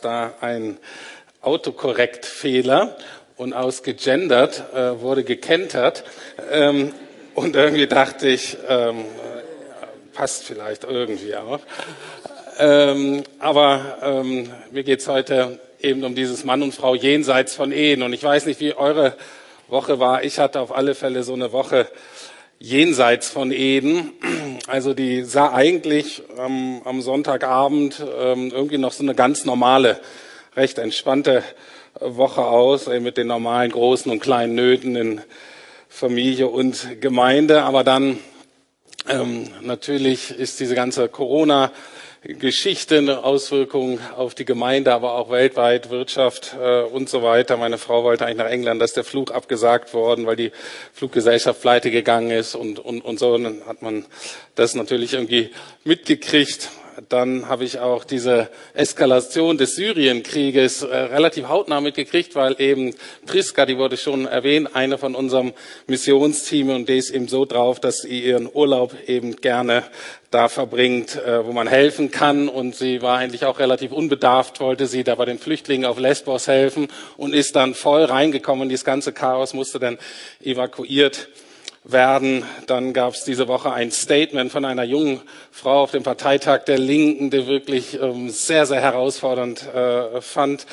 es da einen Autokorrektfehler und aus gegendert äh, wurde gekentert. Ähm, und irgendwie dachte ich, ähm, passt vielleicht irgendwie auch. Ähm, aber ähm, mir geht's heute eben um dieses Mann und Frau jenseits von Ehen. Und ich weiß nicht, wie eure Woche war. Ich hatte auf alle Fälle so eine Woche jenseits von Eden. Also die sah eigentlich ähm, am Sonntagabend ähm, irgendwie noch so eine ganz normale, recht entspannte Woche aus, äh, mit den normalen großen und kleinen Nöten in Familie und Gemeinde. Aber dann ähm, natürlich ist diese ganze Corona Geschichte, Auswirkungen auf die Gemeinde, aber auch weltweit, Wirtschaft äh, und so weiter. Meine Frau wollte eigentlich nach England, dass der Flug abgesagt worden, weil die Fluggesellschaft pleite gegangen ist und, und, und so. Und dann hat man das natürlich irgendwie mitgekriegt dann habe ich auch diese Eskalation des Syrienkrieges äh, relativ hautnah mitgekriegt, weil eben Priska, die wurde schon erwähnt, eine von unserem Missionsteam und die ist eben so drauf, dass sie ihren Urlaub eben gerne da verbringt, äh, wo man helfen kann. Und sie war eigentlich auch relativ unbedarft, wollte sie da bei den Flüchtlingen auf Lesbos helfen und ist dann voll reingekommen in dieses ganze Chaos, musste dann evakuiert werden. Dann gab es diese Woche ein Statement von einer jungen Frau auf dem Parteitag der Linken, die wirklich ähm, sehr, sehr herausfordernd äh, fand.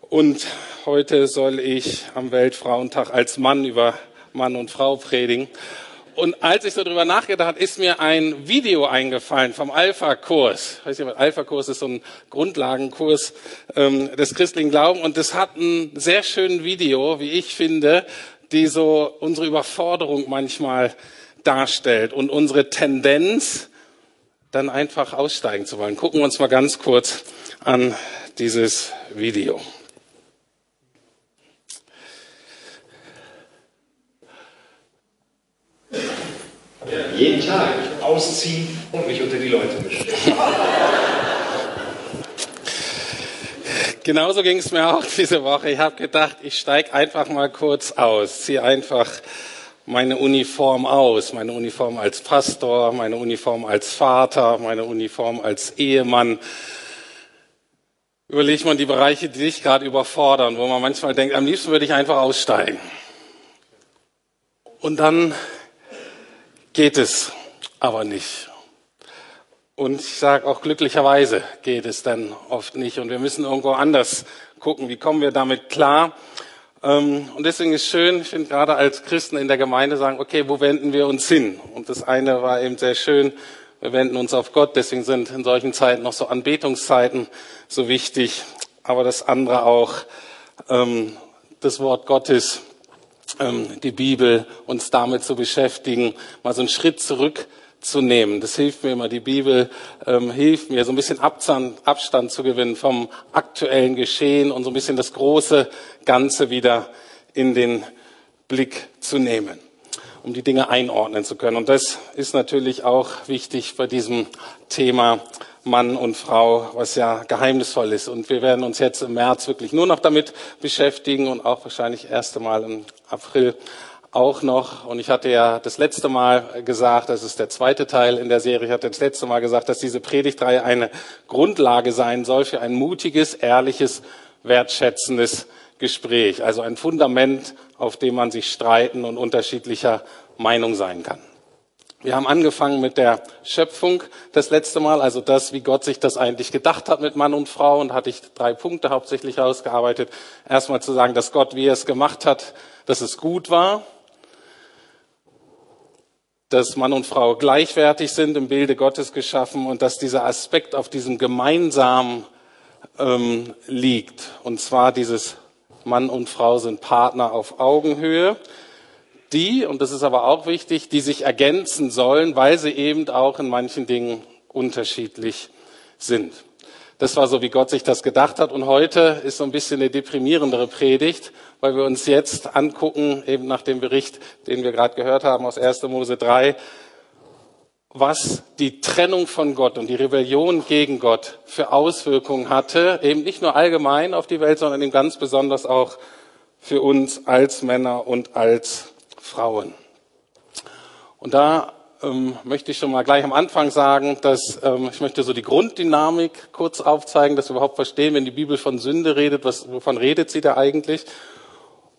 Und heute soll ich am Weltfrauentag als Mann über Mann und Frau predigen. Und als ich so drüber nachgedacht habe, ist mir ein Video eingefallen vom Alpha-Kurs. Alpha-Kurs ist so ein Grundlagenkurs ähm, des christlichen Glaubens. Und das hat ein sehr schönes Video, wie ich finde, die so unsere Überforderung manchmal darstellt und unsere Tendenz, dann einfach aussteigen zu wollen. Gucken wir uns mal ganz kurz an dieses Video. Jeden Tag ausziehen und mich unter die Leute mischen. Genauso ging es mir auch diese Woche. Ich habe gedacht, ich steige einfach mal kurz aus, ziehe einfach meine Uniform aus, meine Uniform als Pastor, meine Uniform als Vater, meine Uniform als Ehemann. Überlegt man die Bereiche, die dich gerade überfordern, wo man manchmal denkt, am liebsten würde ich einfach aussteigen. Und dann geht es aber nicht. Und ich sage auch glücklicherweise geht es dann oft nicht. Und wir müssen irgendwo anders gucken, wie kommen wir damit klar. Ähm, und deswegen ist schön, ich finde gerade als Christen in der Gemeinde sagen, okay, wo wenden wir uns hin? Und das eine war eben sehr schön, wir wenden uns auf Gott. Deswegen sind in solchen Zeiten noch so Anbetungszeiten so wichtig. Aber das andere auch, ähm, das Wort Gottes, ähm, die Bibel, uns damit zu beschäftigen, mal so einen Schritt zurück zu nehmen. Das hilft mir immer. Die Bibel ähm, hilft mir, so ein bisschen Abstand, Abstand zu gewinnen vom aktuellen Geschehen und so ein bisschen das große Ganze wieder in den Blick zu nehmen, um die Dinge einordnen zu können. Und das ist natürlich auch wichtig bei diesem Thema Mann und Frau, was ja geheimnisvoll ist. Und wir werden uns jetzt im März wirklich nur noch damit beschäftigen und auch wahrscheinlich erste Mal im April auch noch, und ich hatte ja das letzte Mal gesagt, das ist der zweite Teil in der Serie, ich hatte das letzte Mal gesagt, dass diese Predigtreihe eine Grundlage sein soll für ein mutiges, ehrliches, wertschätzendes Gespräch. Also ein Fundament, auf dem man sich streiten und unterschiedlicher Meinung sein kann. Wir haben angefangen mit der Schöpfung das letzte Mal, also das, wie Gott sich das eigentlich gedacht hat mit Mann und Frau. Und hatte ich drei Punkte hauptsächlich ausgearbeitet. Erstmal zu sagen, dass Gott, wie er es gemacht hat, dass es gut war dass Mann und Frau gleichwertig sind, im Bilde Gottes geschaffen und dass dieser Aspekt auf diesem Gemeinsamen ähm, liegt. Und zwar dieses Mann und Frau sind Partner auf Augenhöhe, die, und das ist aber auch wichtig, die sich ergänzen sollen, weil sie eben auch in manchen Dingen unterschiedlich sind. Das war so, wie Gott sich das gedacht hat. Und heute ist so ein bisschen eine deprimierendere Predigt, weil wir uns jetzt angucken, eben nach dem Bericht, den wir gerade gehört haben aus 1. Mose 3, was die Trennung von Gott und die Rebellion gegen Gott für Auswirkungen hatte, eben nicht nur allgemein auf die Welt, sondern eben ganz besonders auch für uns als Männer und als Frauen. Und da ähm, möchte ich schon mal gleich am Anfang sagen, dass ähm, ich möchte so die Grunddynamik kurz aufzeigen, dass wir überhaupt verstehen, wenn die Bibel von Sünde redet, was, wovon redet sie da eigentlich?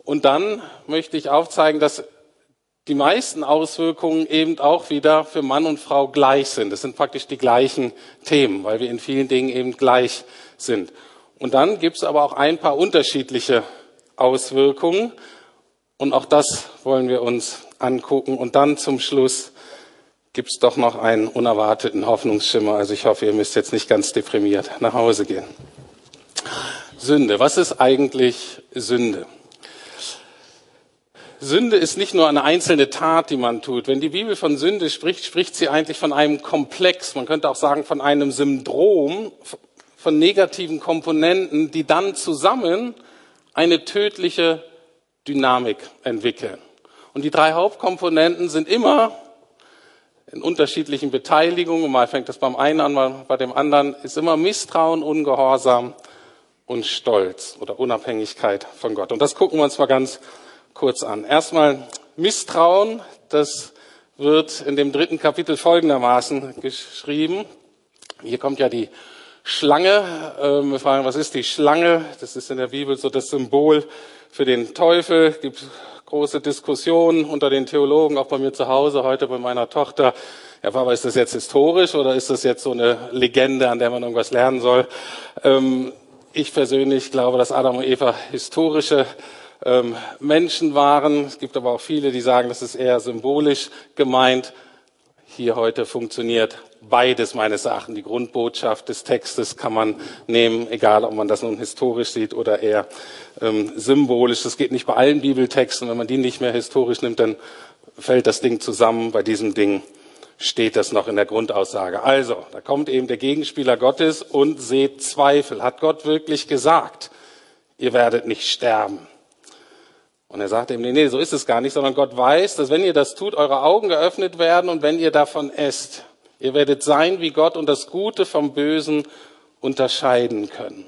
Und dann möchte ich aufzeigen, dass die meisten Auswirkungen eben auch wieder für Mann und Frau gleich sind. Das sind praktisch die gleichen Themen, weil wir in vielen Dingen eben gleich sind. Und dann gibt es aber auch ein paar unterschiedliche Auswirkungen. Und auch das wollen wir uns angucken. Und dann zum Schluss gibt es doch noch einen unerwarteten Hoffnungsschimmer. Also ich hoffe, ihr müsst jetzt nicht ganz deprimiert nach Hause gehen. Sünde. Was ist eigentlich Sünde? Sünde ist nicht nur eine einzelne Tat, die man tut. Wenn die Bibel von Sünde spricht, spricht sie eigentlich von einem Komplex, man könnte auch sagen von einem Syndrom von negativen Komponenten, die dann zusammen eine tödliche Dynamik entwickeln. Und die drei Hauptkomponenten sind immer in unterschiedlichen Beteiligungen, mal fängt das beim einen an, mal bei dem anderen, ist immer Misstrauen, Ungehorsam und Stolz oder Unabhängigkeit von Gott. Und das gucken wir uns mal ganz kurz an. Erstmal Misstrauen, das wird in dem dritten Kapitel folgendermaßen geschrieben. Hier kommt ja die Schlange. Ähm, wir fragen, was ist die Schlange? Das ist in der Bibel so das Symbol für den Teufel. Es gibt große Diskussionen unter den Theologen, auch bei mir zu Hause, heute bei meiner Tochter. Ja, Papa, ist das jetzt historisch oder ist das jetzt so eine Legende, an der man irgendwas lernen soll? Ähm, ich persönlich glaube, dass Adam und Eva historische ähm, Menschen waren. Es gibt aber auch viele, die sagen, das ist eher symbolisch gemeint. Hier heute funktioniert beides meines Erachtens. Die Grundbotschaft des Textes kann man nehmen, egal ob man das nun historisch sieht oder eher ähm, symbolisch. Das geht nicht bei allen Bibeltexten. Wenn man die nicht mehr historisch nimmt, dann fällt das Ding zusammen. Bei diesem Ding steht das noch in der Grundaussage. Also, da kommt eben der Gegenspieler Gottes und seht Zweifel. Hat Gott wirklich gesagt, ihr werdet nicht sterben? Und er sagt ihm, nee, nee, so ist es gar nicht, sondern Gott weiß, dass wenn ihr das tut, eure Augen geöffnet werden und wenn ihr davon esst, ihr werdet sein wie Gott und das Gute vom Bösen unterscheiden können.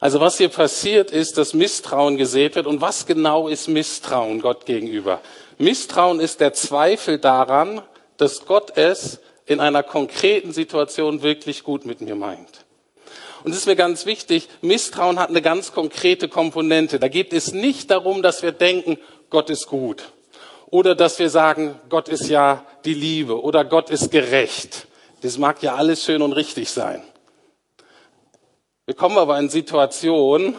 Also was hier passiert ist, dass Misstrauen gesät wird. Und was genau ist Misstrauen Gott gegenüber? Misstrauen ist der Zweifel daran, dass Gott es in einer konkreten Situation wirklich gut mit mir meint. Und es ist mir ganz wichtig, Misstrauen hat eine ganz konkrete Komponente. Da geht es nicht darum, dass wir denken, Gott ist gut. Oder dass wir sagen, Gott ist ja die Liebe oder Gott ist gerecht. Das mag ja alles schön und richtig sein. Wir kommen aber in Situationen,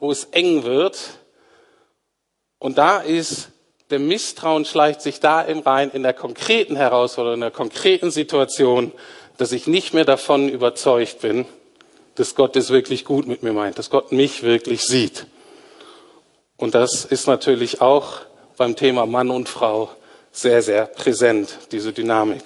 wo es eng wird. Und da ist der Misstrauen schleicht sich da im rein in der konkreten Herausforderung, in der konkreten Situation, dass ich nicht mehr davon überzeugt bin, dass Gott es wirklich gut mit mir meint, dass Gott mich wirklich sieht. Und das ist natürlich auch beim Thema Mann und Frau sehr, sehr präsent, diese Dynamik.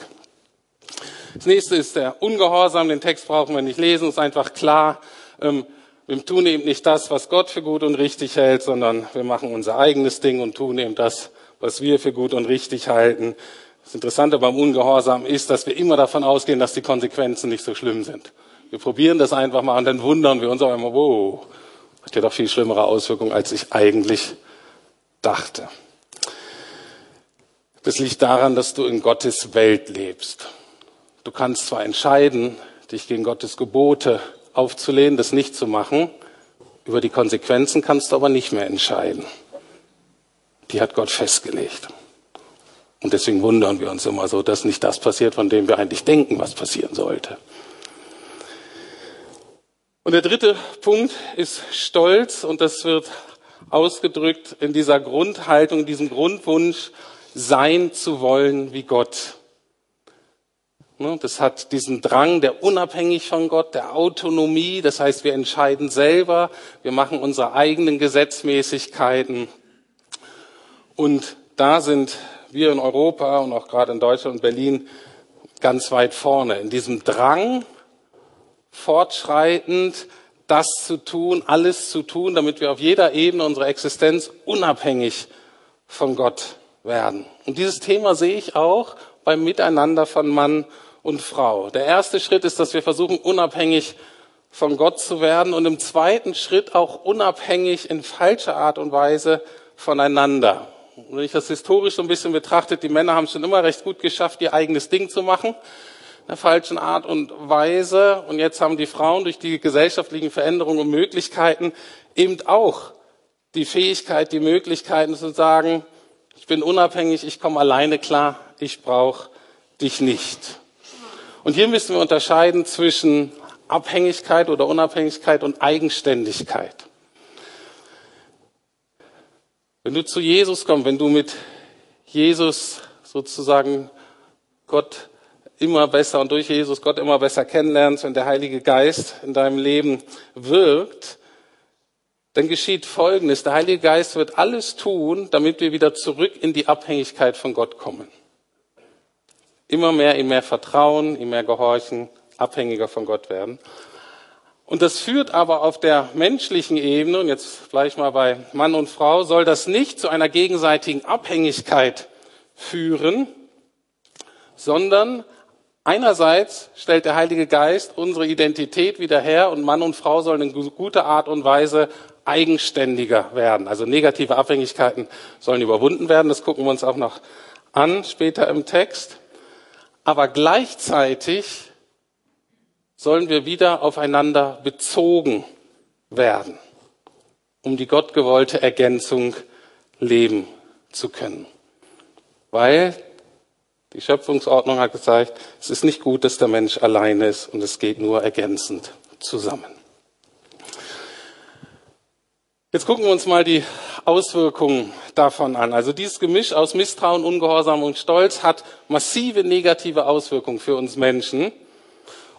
Das nächste ist der Ungehorsam. Den Text brauchen wir nicht lesen, ist einfach klar. Ähm, wir tun eben nicht das, was Gott für gut und richtig hält, sondern wir machen unser eigenes Ding und tun eben das, was wir für gut und richtig halten. Das Interessante beim Ungehorsam ist, dass wir immer davon ausgehen, dass die Konsequenzen nicht so schlimm sind. Wir probieren das einfach mal und dann wundern wir uns auch immer, wow, hat ja doch viel schlimmere Auswirkungen, als ich eigentlich dachte. Das liegt daran, dass du in Gottes Welt lebst. Du kannst zwar entscheiden, dich gegen Gottes Gebote aufzulehnen, das nicht zu machen, über die Konsequenzen kannst du aber nicht mehr entscheiden. Die hat Gott festgelegt. Und deswegen wundern wir uns immer so, dass nicht das passiert, von dem wir eigentlich denken, was passieren sollte. Und der dritte Punkt ist Stolz und das wird ausgedrückt in dieser Grundhaltung, in diesem Grundwunsch, sein zu wollen wie Gott. Ne, das hat diesen Drang, der unabhängig von Gott, der Autonomie, das heißt, wir entscheiden selber, wir machen unsere eigenen Gesetzmäßigkeiten. Und da sind wir in Europa und auch gerade in Deutschland und Berlin ganz weit vorne, in diesem Drang, fortschreitend das zu tun, alles zu tun, damit wir auf jeder Ebene unserer Existenz unabhängig von Gott werden. Und dieses Thema sehe ich auch beim Miteinander von Mann und Frau. Der erste Schritt ist, dass wir versuchen, unabhängig von Gott zu werden und im zweiten Schritt auch unabhängig in falscher Art und Weise voneinander. Und wenn ich das historisch so ein bisschen betrachte, die Männer haben es schon immer recht gut geschafft, ihr eigenes Ding zu machen, der falschen Art und Weise. Und jetzt haben die Frauen durch die gesellschaftlichen Veränderungen und Möglichkeiten eben auch die Fähigkeit, die Möglichkeiten zu sagen, ich bin unabhängig, ich komme alleine klar, ich brauche dich nicht. Und hier müssen wir unterscheiden zwischen Abhängigkeit oder Unabhängigkeit und Eigenständigkeit. Wenn du zu Jesus kommst, wenn du mit Jesus sozusagen Gott immer besser und durch Jesus Gott immer besser kennenlernst, wenn der Heilige Geist in deinem Leben wirkt, dann geschieht Folgendes. Der Heilige Geist wird alles tun, damit wir wieder zurück in die Abhängigkeit von Gott kommen. Immer mehr, ihm mehr vertrauen, ihm mehr gehorchen, abhängiger von Gott werden. Und das führt aber auf der menschlichen Ebene, und jetzt vielleicht mal bei Mann und Frau, soll das nicht zu einer gegenseitigen Abhängigkeit führen, sondern einerseits stellt der Heilige Geist unsere Identität wieder her und Mann und Frau sollen in guter Art und Weise eigenständiger werden. Also negative Abhängigkeiten sollen überwunden werden. Das gucken wir uns auch noch an später im Text. Aber gleichzeitig sollen wir wieder aufeinander bezogen werden, um die gottgewollte Ergänzung leben zu können. Weil die Schöpfungsordnung hat gezeigt, es ist nicht gut, dass der Mensch allein ist und es geht nur ergänzend zusammen. Jetzt gucken wir uns mal die Auswirkungen davon an. Also dieses Gemisch aus Misstrauen, Ungehorsam und Stolz hat massive negative Auswirkungen für uns Menschen.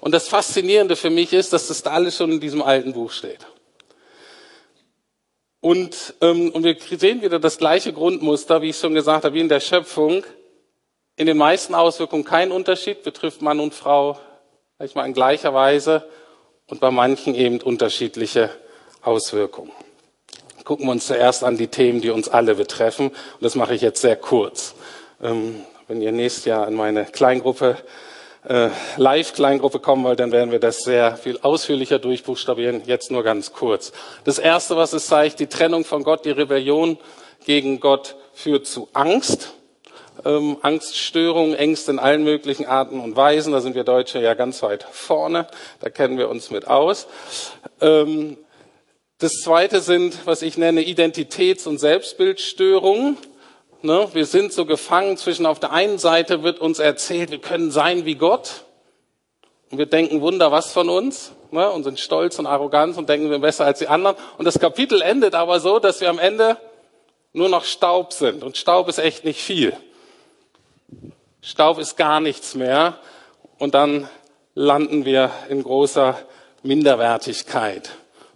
Und das Faszinierende für mich ist, dass das da alles schon in diesem alten Buch steht. Und, ähm, und wir sehen wieder das gleiche Grundmuster, wie ich schon gesagt habe, wie in der Schöpfung. In den meisten Auswirkungen kein Unterschied, betrifft Mann und Frau vielleicht mal in gleicher Weise und bei manchen eben unterschiedliche Auswirkungen. Gucken wir uns zuerst an die Themen, die uns alle betreffen. Und das mache ich jetzt sehr kurz. Ähm, wenn ihr nächstes Jahr in meine Kleingruppe äh, Live-Kleingruppe kommen wollt, dann werden wir das sehr viel ausführlicher durchbuchstabieren. Jetzt nur ganz kurz. Das Erste, was es zeigt, die Trennung von Gott, die Rebellion gegen Gott führt zu Angst. Ähm, Angststörungen, Ängste in allen möglichen Arten und Weisen. Da sind wir Deutsche ja ganz weit vorne. Da kennen wir uns mit aus. Ähm, das Zweite sind, was ich nenne, Identitäts- und Selbstbildstörungen. Ne? Wir sind so gefangen zwischen, auf der einen Seite wird uns erzählt, wir können sein wie Gott. Und wir denken Wunder was von uns ne? und sind stolz und arrogant und denken, wir sind besser als die anderen. Und das Kapitel endet aber so, dass wir am Ende nur noch Staub sind. Und Staub ist echt nicht viel. Staub ist gar nichts mehr. Und dann landen wir in großer Minderwertigkeit.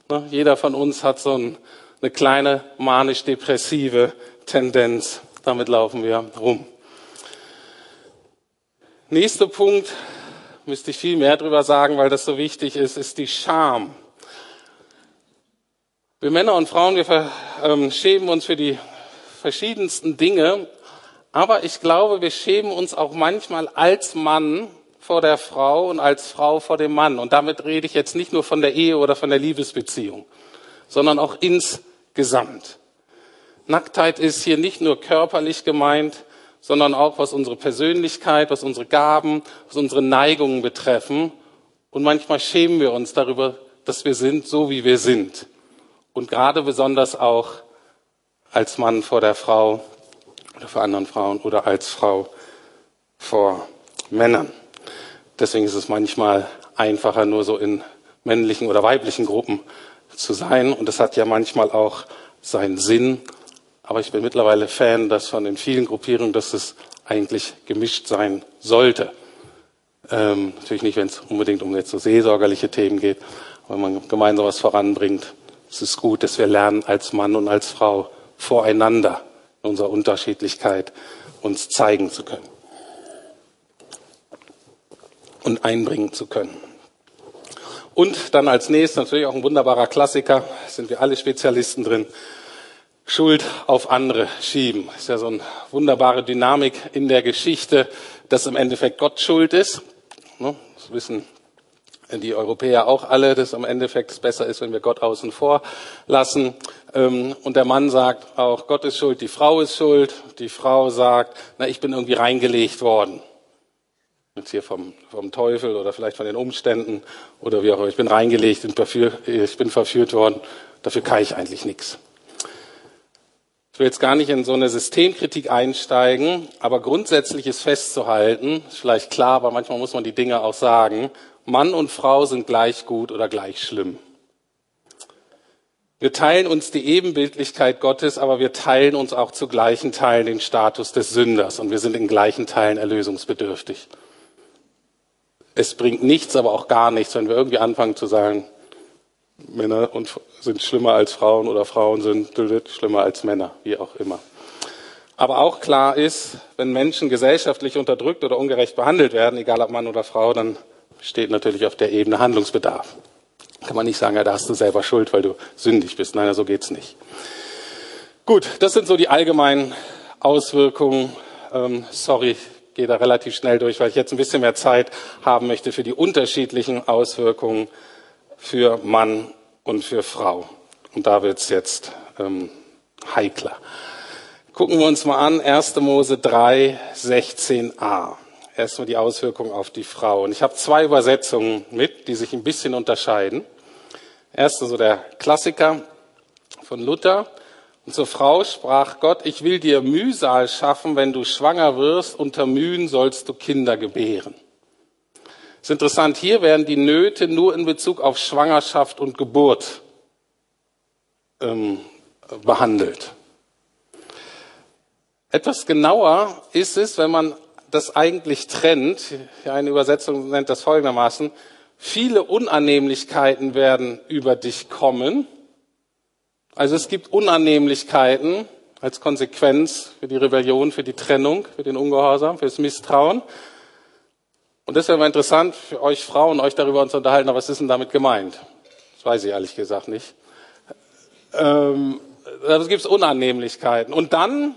Ne? Jeder von uns hat so ein, eine kleine manisch-depressive Tendenz. Damit laufen wir rum. Nächster Punkt, müsste ich viel mehr drüber sagen, weil das so wichtig ist, ist die Scham. Wir Männer und Frauen, wir ähm, schämen uns für die verschiedensten Dinge, aber ich glaube, wir schämen uns auch manchmal als Mann vor der Frau und als Frau vor dem Mann. Und damit rede ich jetzt nicht nur von der Ehe oder von der Liebesbeziehung, sondern auch insgesamt. Nacktheit ist hier nicht nur körperlich gemeint, sondern auch was unsere Persönlichkeit, was unsere Gaben, was unsere Neigungen betreffen. Und manchmal schämen wir uns darüber, dass wir sind, so wie wir sind. Und gerade besonders auch als Mann vor der Frau oder vor anderen Frauen oder als Frau vor Männern. Deswegen ist es manchmal einfacher, nur so in männlichen oder weiblichen Gruppen zu sein. Und das hat ja manchmal auch seinen Sinn aber ich bin mittlerweile Fan, dass von den vielen Gruppierungen, dass es eigentlich gemischt sein sollte. Ähm, natürlich nicht, wenn es unbedingt um jetzt so seelsorgerliche Themen geht, wenn man gemeinsam was voranbringt. Es ist gut, dass wir lernen, als Mann und als Frau voreinander in unserer Unterschiedlichkeit uns zeigen zu können und einbringen zu können. Und dann als nächstes natürlich auch ein wunderbarer Klassiker, sind wir alle Spezialisten drin, Schuld auf andere schieben. Ist ja so eine wunderbare Dynamik in der Geschichte, dass im Endeffekt Gott schuld ist. Ne? Das wissen die Europäer auch alle, dass am Endeffekt es besser ist, wenn wir Gott außen vor lassen. Ähm, und der Mann sagt auch, Gott ist schuld, die Frau ist schuld. Die Frau sagt, na, ich bin irgendwie reingelegt worden. Jetzt hier vom, vom Teufel oder vielleicht von den Umständen oder wie auch immer. Ich bin reingelegt, ich bin verführt worden. Dafür kann ich eigentlich nichts. Ich will jetzt gar nicht in so eine Systemkritik einsteigen, aber grundsätzlich ist festzuhalten, ist vielleicht klar, aber manchmal muss man die Dinge auch sagen, Mann und Frau sind gleich gut oder gleich schlimm. Wir teilen uns die Ebenbildlichkeit Gottes, aber wir teilen uns auch zu gleichen Teilen den Status des Sünders und wir sind in gleichen Teilen erlösungsbedürftig. Es bringt nichts, aber auch gar nichts, wenn wir irgendwie anfangen zu sagen, Männer sind schlimmer als Frauen oder Frauen sind schlimmer als Männer, wie auch immer. Aber auch klar ist, wenn Menschen gesellschaftlich unterdrückt oder ungerecht behandelt werden, egal ob Mann oder Frau, dann steht natürlich auf der Ebene Handlungsbedarf. Kann man nicht sagen, ja, da hast du selber Schuld, weil du sündig bist. Nein, so geht's nicht. Gut, das sind so die allgemeinen Auswirkungen. Ähm, sorry, ich gehe da relativ schnell durch, weil ich jetzt ein bisschen mehr Zeit haben möchte für die unterschiedlichen Auswirkungen für Mann und für Frau. Und da wird's jetzt ähm, heikler. Gucken wir uns mal an, 1. Mose 3, 16a erstmal die Auswirkungen auf die Frau. Und ich habe zwei Übersetzungen mit, die sich ein bisschen unterscheiden. Erstens so der Klassiker von Luther. Und zur Frau sprach Gott, ich will dir Mühsal schaffen, wenn du schwanger wirst, unter Mühen sollst du Kinder gebären. Das ist interessant, hier werden die Nöte nur in Bezug auf Schwangerschaft und Geburt ähm, behandelt. Etwas genauer ist es, wenn man das eigentlich trennt. Eine Übersetzung nennt das folgendermaßen. Viele Unannehmlichkeiten werden über dich kommen. Also es gibt Unannehmlichkeiten als Konsequenz für die Rebellion, für die Trennung, für den Ungehorsam, für das Misstrauen. Und das wäre mal interessant für euch Frauen, euch darüber zu unterhalten, aber was ist denn damit gemeint? Das weiß ich ehrlich gesagt nicht. Ähm, da gibt es Unannehmlichkeiten. Und dann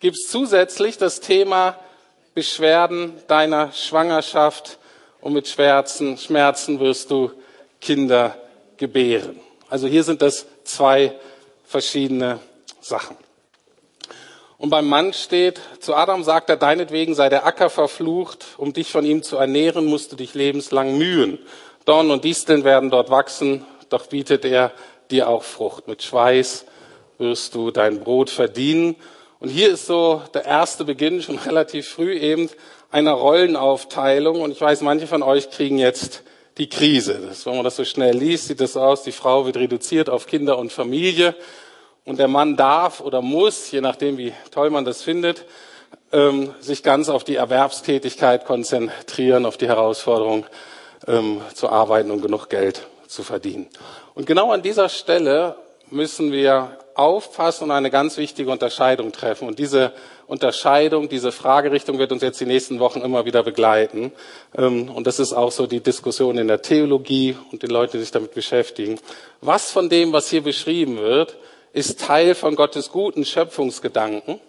gibt es zusätzlich das Thema Beschwerden deiner Schwangerschaft und mit Schmerzen, Schmerzen wirst du Kinder gebären. Also hier sind das zwei verschiedene Sachen. Und beim Mann steht, zu Adam sagt er, deinetwegen sei der Acker verflucht, um dich von ihm zu ernähren, musst du dich lebenslang mühen. Dorn und Disteln werden dort wachsen, doch bietet er dir auch Frucht. Mit Schweiß wirst du dein Brot verdienen und hier ist so der erste Beginn schon relativ früh eben einer Rollenaufteilung. Und ich weiß, manche von euch kriegen jetzt die Krise. Das, wenn man das so schnell liest, sieht das aus, die Frau wird reduziert auf Kinder und Familie. Und der Mann darf oder muss, je nachdem wie toll man das findet, ähm, sich ganz auf die Erwerbstätigkeit konzentrieren, auf die Herausforderung ähm, zu arbeiten und genug Geld zu verdienen. Und genau an dieser Stelle müssen wir aufpassen und eine ganz wichtige Unterscheidung treffen. Und diese Unterscheidung, diese Fragerichtung wird uns jetzt die nächsten Wochen immer wieder begleiten. Ähm, und das ist auch so die Diskussion in der Theologie und die Leute, die sich damit beschäftigen. Was von dem, was hier beschrieben wird, ist Teil von Gottes guten Schöpfungsgedanken.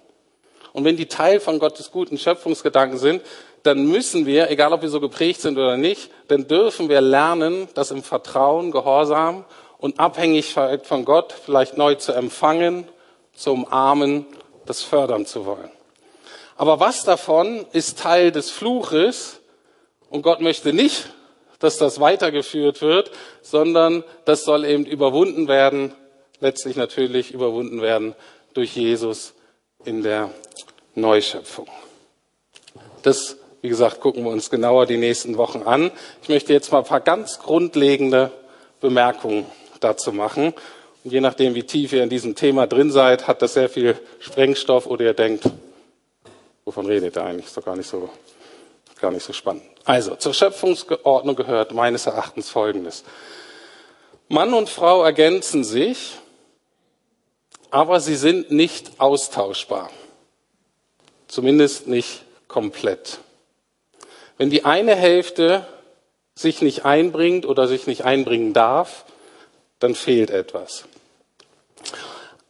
Und wenn die Teil von Gottes guten Schöpfungsgedanken sind, dann müssen wir, egal ob wir so geprägt sind oder nicht, dann dürfen wir lernen, das im Vertrauen, Gehorsam und Abhängigkeit von Gott vielleicht neu zu empfangen, zu umarmen, das fördern zu wollen. Aber was davon ist Teil des Fluches und Gott möchte nicht, dass das weitergeführt wird, sondern das soll eben überwunden werden, letztlich natürlich überwunden werden durch Jesus in der Neuschöpfung. Das, wie gesagt, gucken wir uns genauer die nächsten Wochen an. Ich möchte jetzt mal ein paar ganz grundlegende Bemerkungen dazu machen. Und je nachdem, wie tief ihr in diesem Thema drin seid, hat das sehr viel Sprengstoff oder ihr denkt, wovon redet ihr eigentlich? Ist doch gar nicht so, gar nicht so spannend. Also, zur Schöpfungsordnung gehört meines Erachtens Folgendes. Mann und Frau ergänzen sich, aber sie sind nicht austauschbar. Zumindest nicht komplett. Wenn die eine Hälfte sich nicht einbringt oder sich nicht einbringen darf, dann fehlt etwas.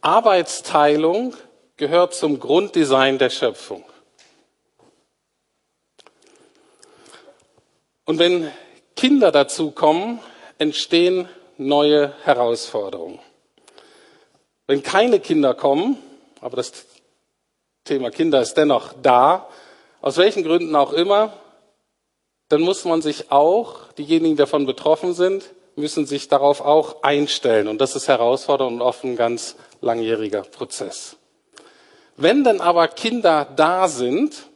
Arbeitsteilung gehört zum Grunddesign der Schöpfung. Und wenn Kinder dazukommen, entstehen neue Herausforderungen. Wenn keine Kinder kommen, aber das Thema Kinder ist dennoch da, aus welchen Gründen auch immer, dann muss man sich auch, diejenigen, die davon betroffen sind, müssen sich darauf auch einstellen. Und das ist herausfordernd und oft ein ganz langjähriger Prozess. Wenn dann aber Kinder da sind,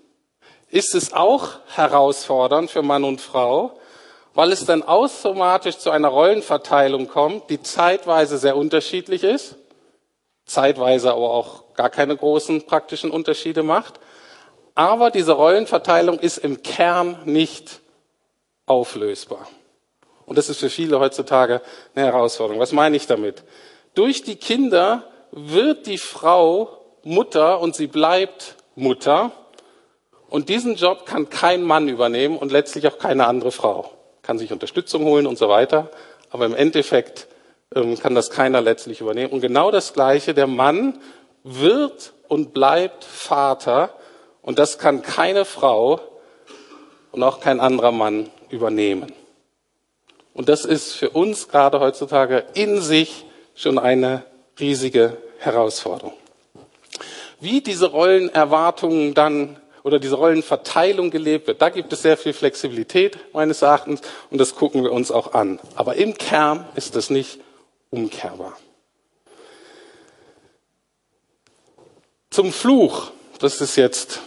ist es auch herausfordernd für Mann und Frau, weil es dann automatisch zu einer Rollenverteilung kommt, die zeitweise sehr unterschiedlich ist, zeitweise aber auch gar keine großen praktischen Unterschiede macht. Aber diese Rollenverteilung ist im Kern nicht auflösbar. Und das ist für viele heutzutage eine Herausforderung. Was meine ich damit? Durch die Kinder wird die Frau Mutter und sie bleibt Mutter. Und diesen Job kann kein Mann übernehmen und letztlich auch keine andere Frau. Kann sich Unterstützung holen und so weiter. Aber im Endeffekt ähm, kann das keiner letztlich übernehmen. Und genau das Gleiche, der Mann wird und bleibt Vater. Und das kann keine Frau und auch kein anderer Mann übernehmen. Und das ist für uns gerade heutzutage in sich schon eine riesige Herausforderung. Wie diese Rollenerwartungen dann oder diese Rollenverteilung gelebt wird, da gibt es sehr viel Flexibilität meines Erachtens und das gucken wir uns auch an. Aber im Kern ist das nicht umkehrbar. Zum Fluch, das ist jetzt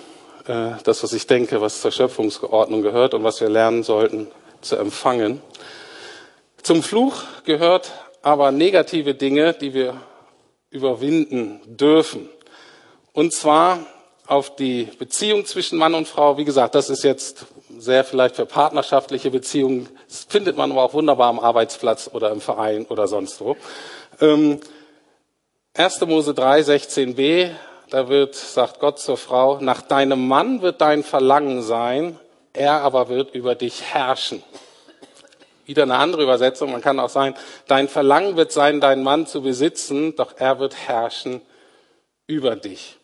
äh, das, was ich denke, was zur Schöpfungsordnung gehört und was wir lernen sollten zu empfangen. Zum Fluch gehört aber negative Dinge, die wir überwinden dürfen. Und zwar auf die Beziehung zwischen Mann und Frau. Wie gesagt, das ist jetzt sehr vielleicht für partnerschaftliche Beziehungen. Das findet man aber auch wunderbar am Arbeitsplatz oder im Verein oder sonst wo. Ähm, 1. Mose 3, 16b, da wird, sagt Gott zur Frau, nach deinem Mann wird dein Verlangen sein, er aber wird über dich herrschen. Wieder eine andere Übersetzung, man kann auch sagen, dein Verlangen wird sein, deinen Mann zu besitzen, doch er wird herrschen über dich.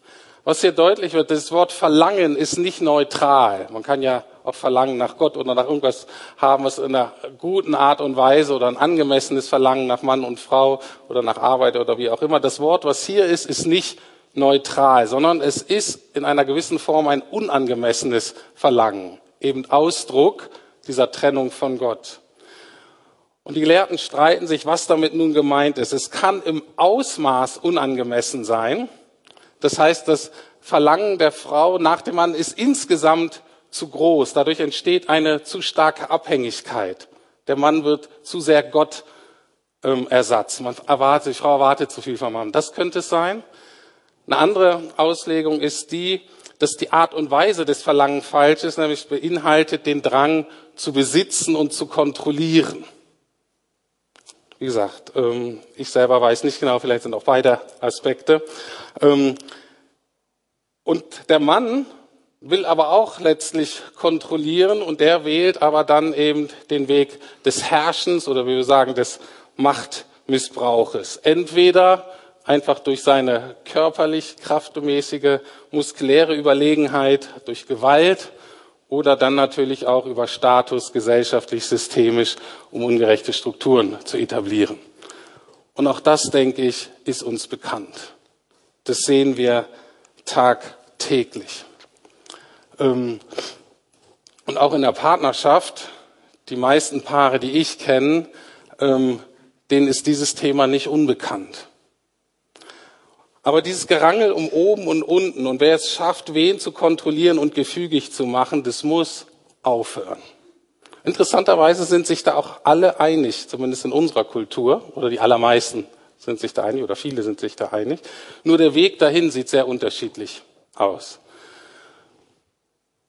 Was hier deutlich wird, das Wort Verlangen ist nicht neutral. Man kann ja auch Verlangen nach Gott oder nach irgendwas haben, was in einer guten Art und Weise oder ein angemessenes Verlangen nach Mann und Frau oder nach Arbeit oder wie auch immer. Das Wort, was hier ist, ist nicht neutral, sondern es ist in einer gewissen Form ein unangemessenes Verlangen, eben Ausdruck dieser Trennung von Gott. Und die Gelehrten streiten sich, was damit nun gemeint ist. Es kann im Ausmaß unangemessen sein, das heißt, das Verlangen der Frau nach dem Mann ist insgesamt zu groß. Dadurch entsteht eine zu starke Abhängigkeit. Der Mann wird zu sehr Gott ähm, Ersatz. Man erwartet, die Frau erwartet zu viel vom Mann. Das könnte es sein. Eine andere Auslegung ist die, dass die Art und Weise des Verlangen falsch ist, nämlich beinhaltet den Drang zu besitzen und zu kontrollieren. Wie gesagt, ähm, ich selber weiß nicht genau, vielleicht sind auch beide Aspekte. Ähm, und der Mann will aber auch letztlich kontrollieren und der wählt aber dann eben den Weg des Herrschens oder wie wir sagen, des Machtmissbrauches. Entweder einfach durch seine körperlich kraftmäßige muskuläre Überlegenheit, durch Gewalt oder dann natürlich auch über Status, gesellschaftlich, systemisch, um ungerechte Strukturen zu etablieren. Und auch das, denke ich, ist uns bekannt. Das sehen wir tagtäglich. Ähm, und auch in der Partnerschaft, die meisten Paare, die ich kenne, ähm, denen ist dieses Thema nicht unbekannt. Aber dieses Gerangel um oben und unten und wer es schafft, wen zu kontrollieren und gefügig zu machen, das muss aufhören. Interessanterweise sind sich da auch alle einig, zumindest in unserer Kultur, oder die allermeisten sind sich da einig, oder viele sind sich da einig. Nur der Weg dahin sieht sehr unterschiedlich aus.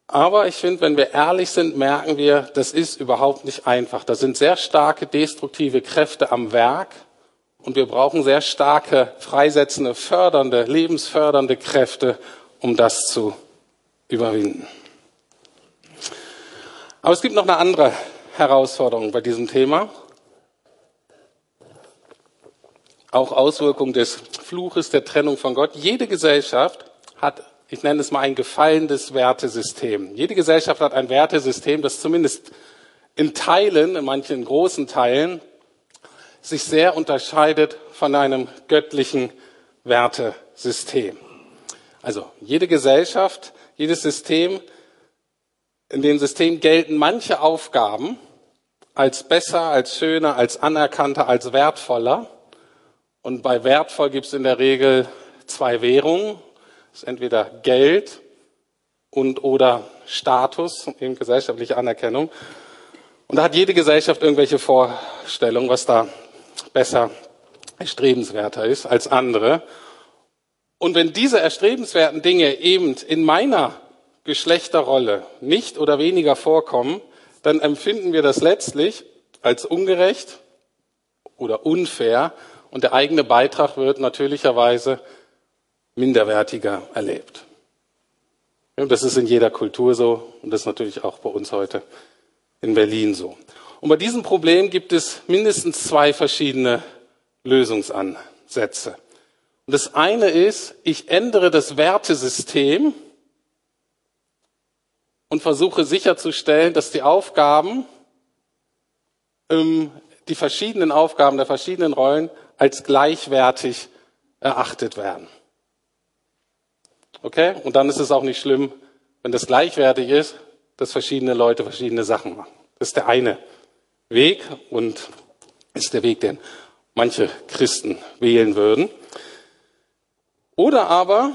Aber ich finde, wenn wir ehrlich sind, merken wir, das ist überhaupt nicht einfach. Da sind sehr starke destruktive Kräfte am Werk und wir brauchen sehr starke, freisetzende, fördernde, lebensfördernde Kräfte, um das zu überwinden. Aber es gibt noch eine andere Herausforderung bei diesem Thema. Auch Auswirkung des Fluches der Trennung von Gott. Jede Gesellschaft hat, ich nenne es mal ein gefallendes Wertesystem. Jede Gesellschaft hat ein Wertesystem, das zumindest in Teilen, in manchen großen Teilen, sich sehr unterscheidet von einem göttlichen Wertesystem. Also jede Gesellschaft, jedes System, in dem System gelten manche Aufgaben als besser, als schöner, als anerkannter, als wertvoller. Und bei wertvoll gibt es in der Regel zwei Währungen. Das ist entweder Geld und oder Status, eben gesellschaftliche Anerkennung. Und da hat jede Gesellschaft irgendwelche Vorstellungen, was da besser erstrebenswerter ist als andere. Und wenn diese erstrebenswerten Dinge eben in meiner Geschlechterrolle nicht oder weniger vorkommen, dann empfinden wir das letztlich als ungerecht oder unfair und der eigene Beitrag wird natürlicherweise minderwertiger erlebt. Und das ist in jeder Kultur so und das ist natürlich auch bei uns heute in Berlin so. Und bei diesem Problem gibt es mindestens zwei verschiedene Lösungsansätze. Und das eine ist, ich ändere das Wertesystem und versuche sicherzustellen, dass die Aufgaben, ähm, die verschiedenen Aufgaben der verschiedenen Rollen als gleichwertig erachtet werden. Okay? Und dann ist es auch nicht schlimm, wenn das gleichwertig ist, dass verschiedene Leute verschiedene Sachen machen. Das ist der eine Weg und ist der Weg, den manche Christen wählen würden. Oder aber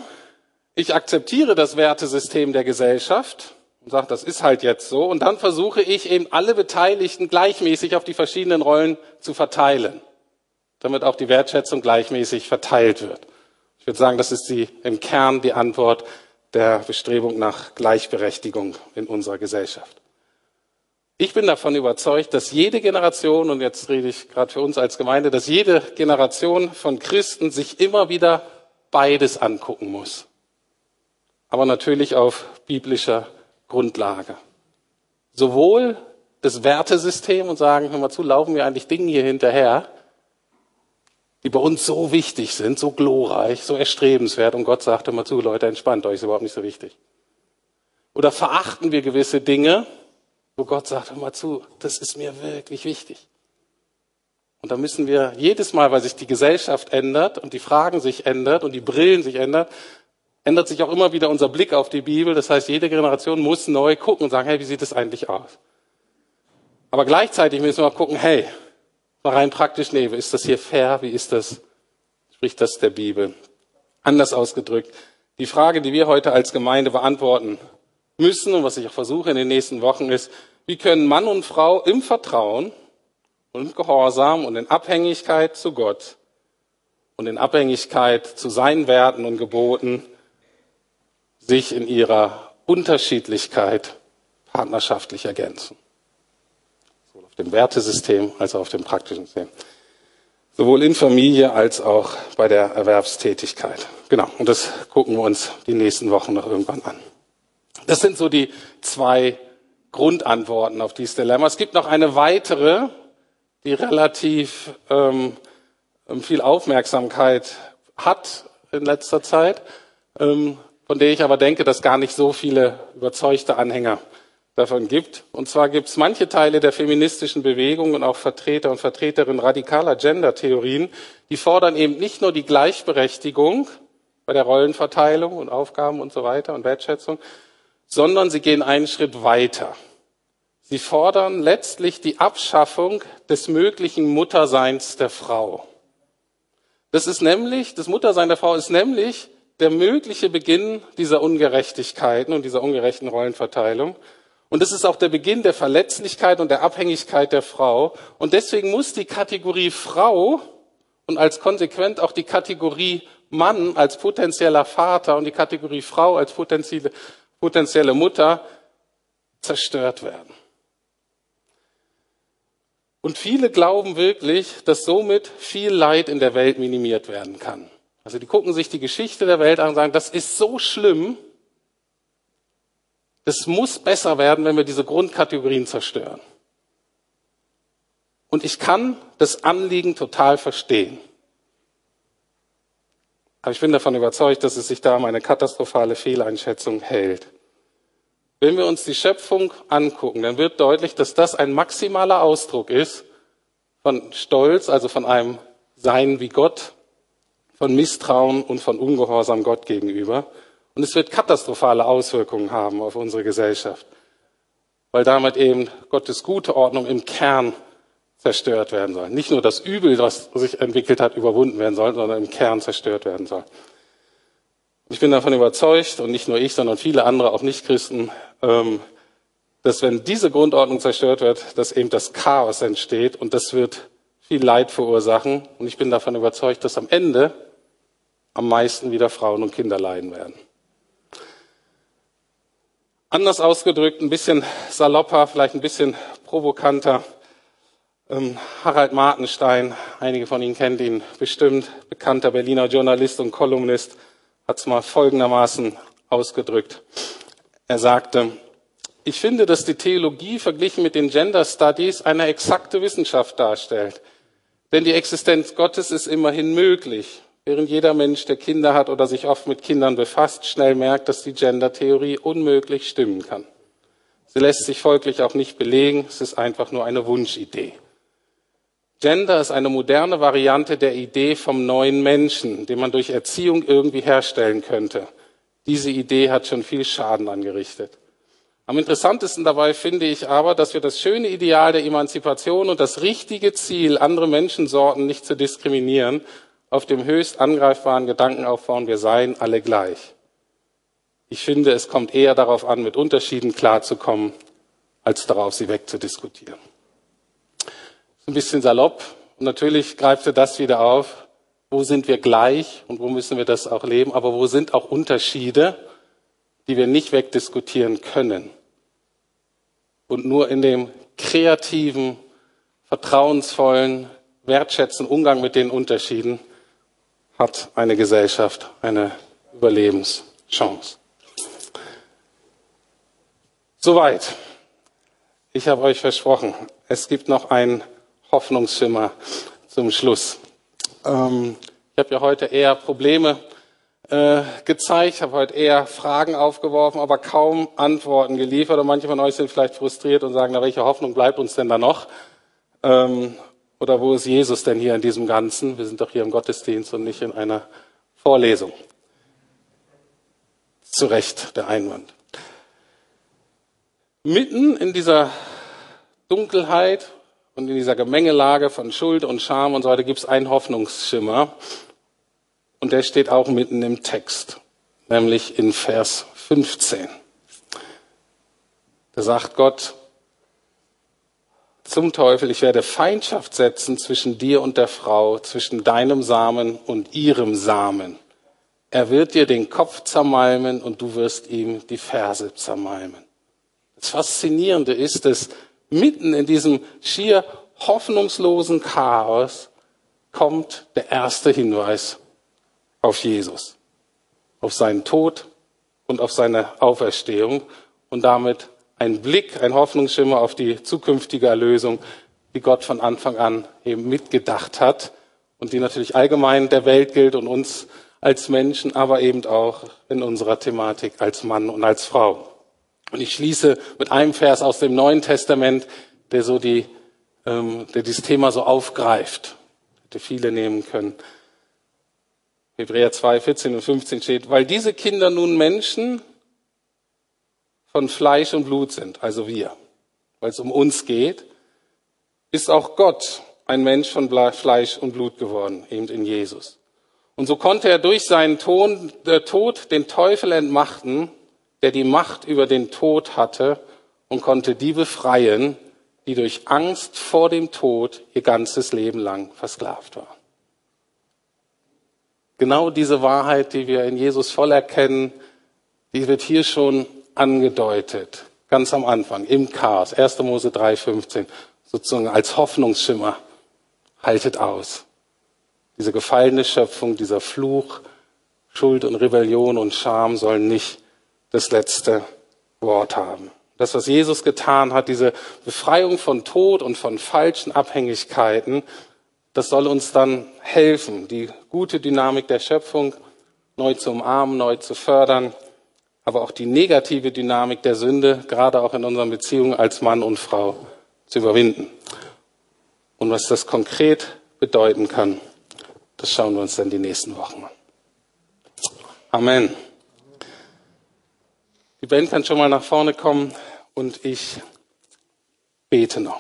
ich akzeptiere das Wertesystem der Gesellschaft und sage, das ist halt jetzt so. Und dann versuche ich eben alle Beteiligten gleichmäßig auf die verschiedenen Rollen zu verteilen, damit auch die Wertschätzung gleichmäßig verteilt wird. Ich würde sagen, das ist die, im Kern die Antwort der Bestrebung nach Gleichberechtigung in unserer Gesellschaft. Ich bin davon überzeugt, dass jede Generation, und jetzt rede ich gerade für uns als Gemeinde, dass jede Generation von Christen sich immer wieder beides angucken muss. Aber natürlich auf biblischer Grundlage. Sowohl das Wertesystem und sagen, hör mal zu, laufen wir eigentlich Dingen hier hinterher, die bei uns so wichtig sind, so glorreich, so erstrebenswert und Gott sagt, mal zu, Leute, entspannt euch, ist überhaupt nicht so wichtig. Oder verachten wir gewisse Dinge, wo Gott sagt, hör mal zu, das ist mir wirklich wichtig. Und da müssen wir jedes Mal, weil sich die Gesellschaft ändert und die Fragen sich ändert und die Brillen sich ändern, ändert sich auch immer wieder unser Blick auf die Bibel. Das heißt, jede Generation muss neu gucken und sagen, hey, wie sieht das eigentlich aus? Aber gleichzeitig müssen wir auch gucken, hey, mal rein praktisch, nee, ist das hier fair? Wie ist das? Spricht das der Bibel? Anders ausgedrückt. Die Frage, die wir heute als Gemeinde beantworten müssen und was ich auch versuche in den nächsten Wochen ist, wie können Mann und Frau im Vertrauen und Gehorsam und in Abhängigkeit zu Gott und in Abhängigkeit zu seinen Werten und Geboten sich in ihrer Unterschiedlichkeit partnerschaftlich ergänzen. Sowohl auf dem Wertesystem als auch auf dem praktischen System. Sowohl in Familie als auch bei der Erwerbstätigkeit. Genau. Und das gucken wir uns die nächsten Wochen noch irgendwann an. Das sind so die zwei Grundantworten auf dieses Dilemma. Es gibt noch eine weitere, die relativ ähm, viel Aufmerksamkeit hat in letzter Zeit, ähm, von der ich aber denke, dass gar nicht so viele überzeugte Anhänger davon gibt. Und zwar gibt es manche Teile der feministischen Bewegung und auch Vertreter und Vertreterinnen radikaler Gender-Theorien, die fordern eben nicht nur die Gleichberechtigung bei der Rollenverteilung und Aufgaben und so weiter und Wertschätzung, sondern sie gehen einen Schritt weiter. Sie fordern letztlich die Abschaffung des möglichen Mutterseins der Frau. Das ist nämlich, das Muttersein der Frau ist nämlich der mögliche Beginn dieser Ungerechtigkeiten und dieser ungerechten Rollenverteilung. Und es ist auch der Beginn der Verletzlichkeit und der Abhängigkeit der Frau. Und deswegen muss die Kategorie Frau und als konsequent auch die Kategorie Mann als potenzieller Vater und die Kategorie Frau als potenzielle potenzielle Mutter zerstört werden. Und viele glauben wirklich, dass somit viel Leid in der Welt minimiert werden kann. Also die gucken sich die Geschichte der Welt an und sagen, das ist so schlimm, das muss besser werden, wenn wir diese Grundkategorien zerstören. Und ich kann das Anliegen total verstehen. Aber ich bin davon überzeugt, dass es sich da um eine katastrophale Fehleinschätzung hält. Wenn wir uns die Schöpfung angucken, dann wird deutlich, dass das ein maximaler Ausdruck ist von Stolz, also von einem Sein wie Gott, von Misstrauen und von Ungehorsam Gott gegenüber. Und es wird katastrophale Auswirkungen haben auf unsere Gesellschaft, weil damit eben Gottes gute Ordnung im Kern zerstört werden soll. Nicht nur das Übel, das sich entwickelt hat, überwunden werden soll, sondern im Kern zerstört werden soll. Ich bin davon überzeugt, und nicht nur ich, sondern viele andere, auch Nichtchristen, ähm, dass wenn diese Grundordnung zerstört wird, dass eben das Chaos entsteht und das wird viel Leid verursachen. Und ich bin davon überzeugt, dass am Ende am meisten wieder Frauen und Kinder leiden werden. Anders ausgedrückt, ein bisschen salopper, vielleicht ein bisschen provokanter. Ähm, Harald Martenstein, einige von Ihnen kennen ihn bestimmt, bekannter Berliner Journalist und Kolumnist, hat es mal folgendermaßen ausgedrückt. Er sagte, ich finde, dass die Theologie verglichen mit den Gender Studies eine exakte Wissenschaft darstellt. Denn die Existenz Gottes ist immerhin möglich, während jeder Mensch, der Kinder hat oder sich oft mit Kindern befasst, schnell merkt, dass die Gender-Theorie unmöglich stimmen kann. Sie lässt sich folglich auch nicht belegen, es ist einfach nur eine Wunschidee. Gender ist eine moderne Variante der Idee vom neuen Menschen, den man durch Erziehung irgendwie herstellen könnte. Diese Idee hat schon viel Schaden angerichtet. Am interessantesten dabei finde ich aber, dass wir das schöne Ideal der Emanzipation und das richtige Ziel, andere Menschensorten nicht zu diskriminieren, auf dem höchst angreifbaren Gedanken aufbauen, wir seien alle gleich. Ich finde, es kommt eher darauf an, mit Unterschieden klarzukommen, als darauf, sie wegzudiskutieren ein bisschen salopp. Und natürlich greift er das wieder auf. Wo sind wir gleich und wo müssen wir das auch leben? Aber wo sind auch Unterschiede, die wir nicht wegdiskutieren können? Und nur in dem kreativen, vertrauensvollen, wertschätzenden Umgang mit den Unterschieden hat eine Gesellschaft eine Überlebenschance. Soweit. Ich habe euch versprochen, es gibt noch ein Hoffnungsschimmer zum Schluss. Ähm, ich habe ja heute eher Probleme äh, gezeigt, habe heute eher Fragen aufgeworfen, aber kaum Antworten geliefert. Und manche von euch sind vielleicht frustriert und sagen, na, welche Hoffnung bleibt uns denn da noch? Ähm, oder wo ist Jesus denn hier in diesem Ganzen? Wir sind doch hier im Gottesdienst und nicht in einer Vorlesung. Zu Recht der Einwand. Mitten in dieser Dunkelheit und in dieser Gemengelage von Schuld und Scham und so weiter gibt es einen Hoffnungsschimmer. Und der steht auch mitten im Text, nämlich in Vers 15. Da sagt Gott zum Teufel, ich werde Feindschaft setzen zwischen dir und der Frau, zwischen deinem Samen und ihrem Samen. Er wird dir den Kopf zermalmen und du wirst ihm die Ferse zermalmen. Das Faszinierende ist, dass mitten in diesem schier hoffnungslosen Chaos kommt der erste Hinweis auf Jesus, auf seinen Tod und auf seine Auferstehung und damit ein Blick, ein Hoffnungsschimmer auf die zukünftige Erlösung, die Gott von Anfang an eben mitgedacht hat und die natürlich allgemein der Welt gilt und uns als Menschen, aber eben auch in unserer Thematik als Mann und als Frau. Und ich schließe mit einem Vers aus dem Neuen Testament, der so die, ähm, der dieses Thema so aufgreift. Hätte viele nehmen können. Hebräer 2, 14 und 15 steht, weil diese Kinder nun Menschen von Fleisch und Blut sind, also wir, weil es um uns geht, ist auch Gott ein Mensch von Fleisch und Blut geworden, eben in Jesus. Und so konnte er durch seinen Ton, der Tod den Teufel entmachten, der die Macht über den Tod hatte und konnte die befreien, die durch Angst vor dem Tod ihr ganzes Leben lang versklavt waren. Genau diese Wahrheit, die wir in Jesus voll erkennen, die wird hier schon angedeutet, ganz am Anfang, im Chaos, 1. Mose 3,15, sozusagen als Hoffnungsschimmer. Haltet aus. Diese gefallene Schöpfung, dieser Fluch, Schuld und Rebellion und Scham sollen nicht das letzte Wort haben. Das, was Jesus getan hat, diese Befreiung von Tod und von falschen Abhängigkeiten, das soll uns dann helfen, die gute Dynamik der Schöpfung neu zu umarmen, neu zu fördern, aber auch die negative Dynamik der Sünde, gerade auch in unseren Beziehungen als Mann und Frau, zu überwinden. Und was das konkret bedeuten kann, das schauen wir uns dann die nächsten Wochen an. Amen. Die Band kann schon mal nach vorne kommen und ich bete noch.